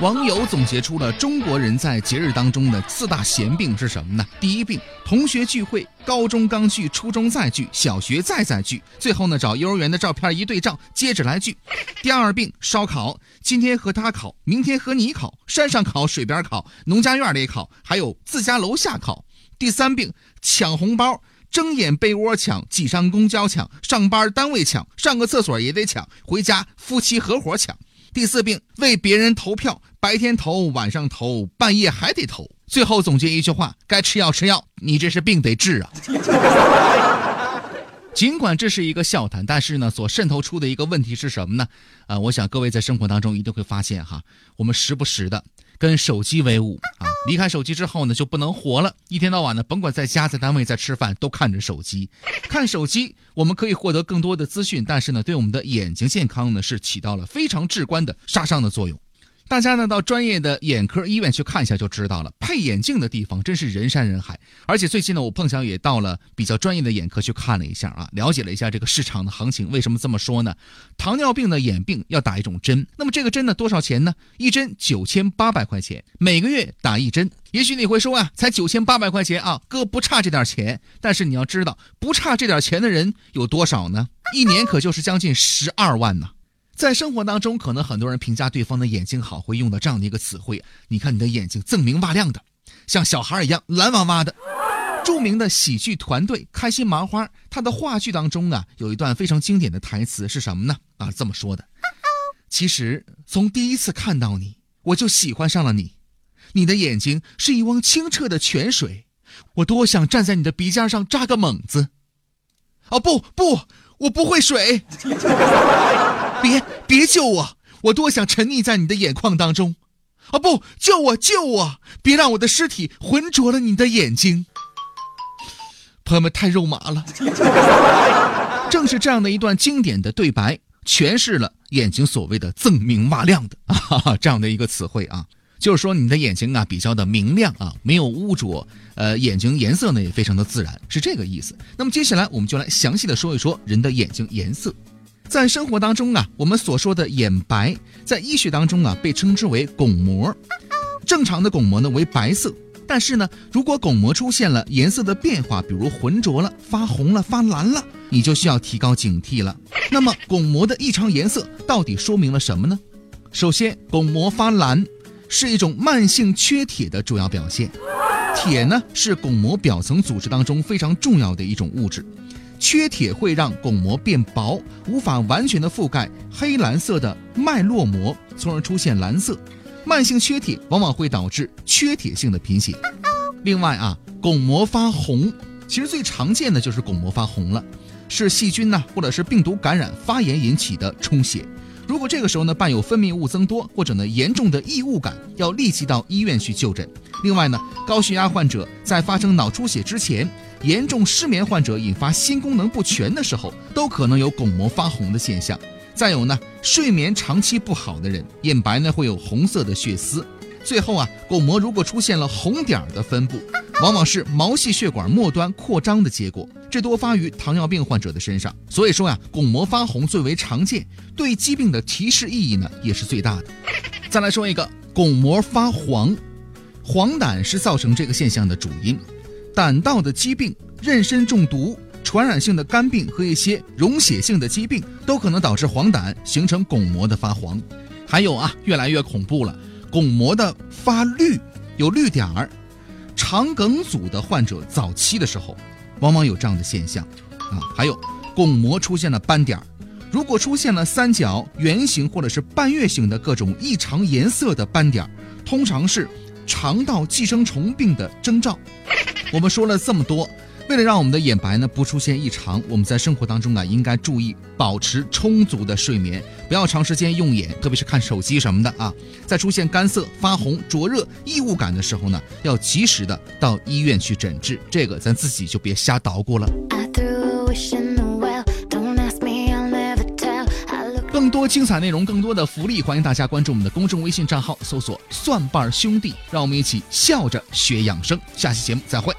网友总结出了中国人在节日当中的四大闲病是什么呢？第一病，同学聚会，高中刚聚，初中再聚，小学再再聚，最后呢找幼儿园的照片一对照，接着来聚。第二病，烧烤，今天和他烤，明天和你烤，山上烤，水边烤，农家院里烤，还有自家楼下烤。第三病，抢红包，睁眼被窝抢，挤上公交抢，上班单位抢，上个厕所也得抢，回家夫妻合伙抢。第四病，为别人投票，白天投，晚上投，半夜还得投。最后总结一句话：该吃药吃药，你这是病得治啊！尽管这是一个笑谈，但是呢，所渗透出的一个问题是什么呢？啊，我想各位在生活当中一定会发现哈，我们时不时的跟手机为伍啊，离开手机之后呢，就不能活了。一天到晚呢，甭管在家、在单位、在吃饭，都看着手机。看手机，我们可以获得更多的资讯，但是呢，对我们的眼睛健康呢，是起到了非常至关的杀伤的作用。大家呢到专业的眼科医院去看一下就知道了，配眼镜的地方真是人山人海。而且最近呢，我碰巧也到了比较专业的眼科去看了一下啊，了解了一下这个市场的行情。为什么这么说呢？糖尿病的眼病要打一种针，那么这个针呢多少钱呢？一针九千八百块钱，每个月打一针。也许你会说啊，才九千八百块钱啊，哥不差这点钱。但是你要知道，不差这点钱的人有多少呢？一年可就是将近十二万呢。在生活当中，可能很多人评价对方的眼睛好，会用到这样的一个词汇。你看你的眼睛锃明瓦亮的，像小孩一样蓝哇哇的。著名的喜剧团队开心麻花，他的话剧当中啊，有一段非常经典的台词是什么呢？啊，这么说的：其实从第一次看到你，我就喜欢上了你。你的眼睛是一汪清澈的泉水，我多想站在你的鼻尖上扎个猛子。哦不不，我不会水。别别救我！我多想沉溺在你的眼眶当中，啊不，救我救我！别让我的尸体浑浊了你的眼睛。朋友们太肉麻了，正是这样的一段经典的对白，诠释了眼睛所谓的锃明瓦亮的 啊这样的一个词汇啊，就是说你的眼睛啊比较的明亮啊，没有污浊，呃，眼睛颜色呢也非常的自然，是这个意思。那么接下来我们就来详细的说一说人的眼睛颜色。在生活当中啊，我们所说的眼白，在医学当中啊被称之为巩膜。正常的巩膜呢为白色，但是呢，如果巩膜出现了颜色的变化，比如浑浊了、发红了、发蓝了，你就需要提高警惕了。那么，巩膜的异常颜色到底说明了什么呢？首先，巩膜发蓝是一种慢性缺铁的主要表现。铁呢是巩膜表层组织当中非常重要的一种物质。缺铁会让巩膜变薄，无法完全的覆盖黑蓝色的脉络膜，从而出现蓝色。慢性缺铁往往会导致缺铁性的贫血。另外啊，巩膜发红，其实最常见的就是巩膜发红了，是细菌呢或者是病毒感染发炎引起的充血。如果这个时候呢伴有分泌物增多或者呢严重的异物感，要立即到医院去就诊。另外呢，高血压患者在发生脑出血之前。严重失眠患者引发心功能不全的时候，都可能有巩膜发红的现象。再有呢，睡眠长期不好的人，眼白呢会有红色的血丝。最后啊，巩膜如果出现了红点儿的分布，往往是毛细血管末端扩张的结果，这多发于糖尿病患者的身上。所以说呀，巩膜发红最为常见，对疾病的提示意义呢也是最大的。再来说一个，巩膜发黄，黄疸是造成这个现象的主因。胆道的疾病、妊娠中毒、传染性的肝病和一些溶血性的疾病都可能导致黄疸形成巩膜的发黄。还有啊，越来越恐怖了，巩膜的发绿，有绿点儿。肠梗阻的患者早期的时候，往往有这样的现象啊。还有巩膜出现了斑点儿，如果出现了三角、圆形或者是半月形的各种异常颜色的斑点儿，通常是肠道寄生虫病的征兆。我们说了这么多，为了让我们的眼白呢不出现异常，我们在生活当中啊应该注意保持充足的睡眠，不要长时间用眼，特别是看手机什么的啊。在出现干涩、发红、灼热、异物感的时候呢，要及时的到医院去诊治。这个咱自己就别瞎捣鼓了。更多精彩内容，更多的福利，欢迎大家关注我们的公众微信账号，搜索“蒜瓣兄弟”，让我们一起笑着学养生。下期节目再会。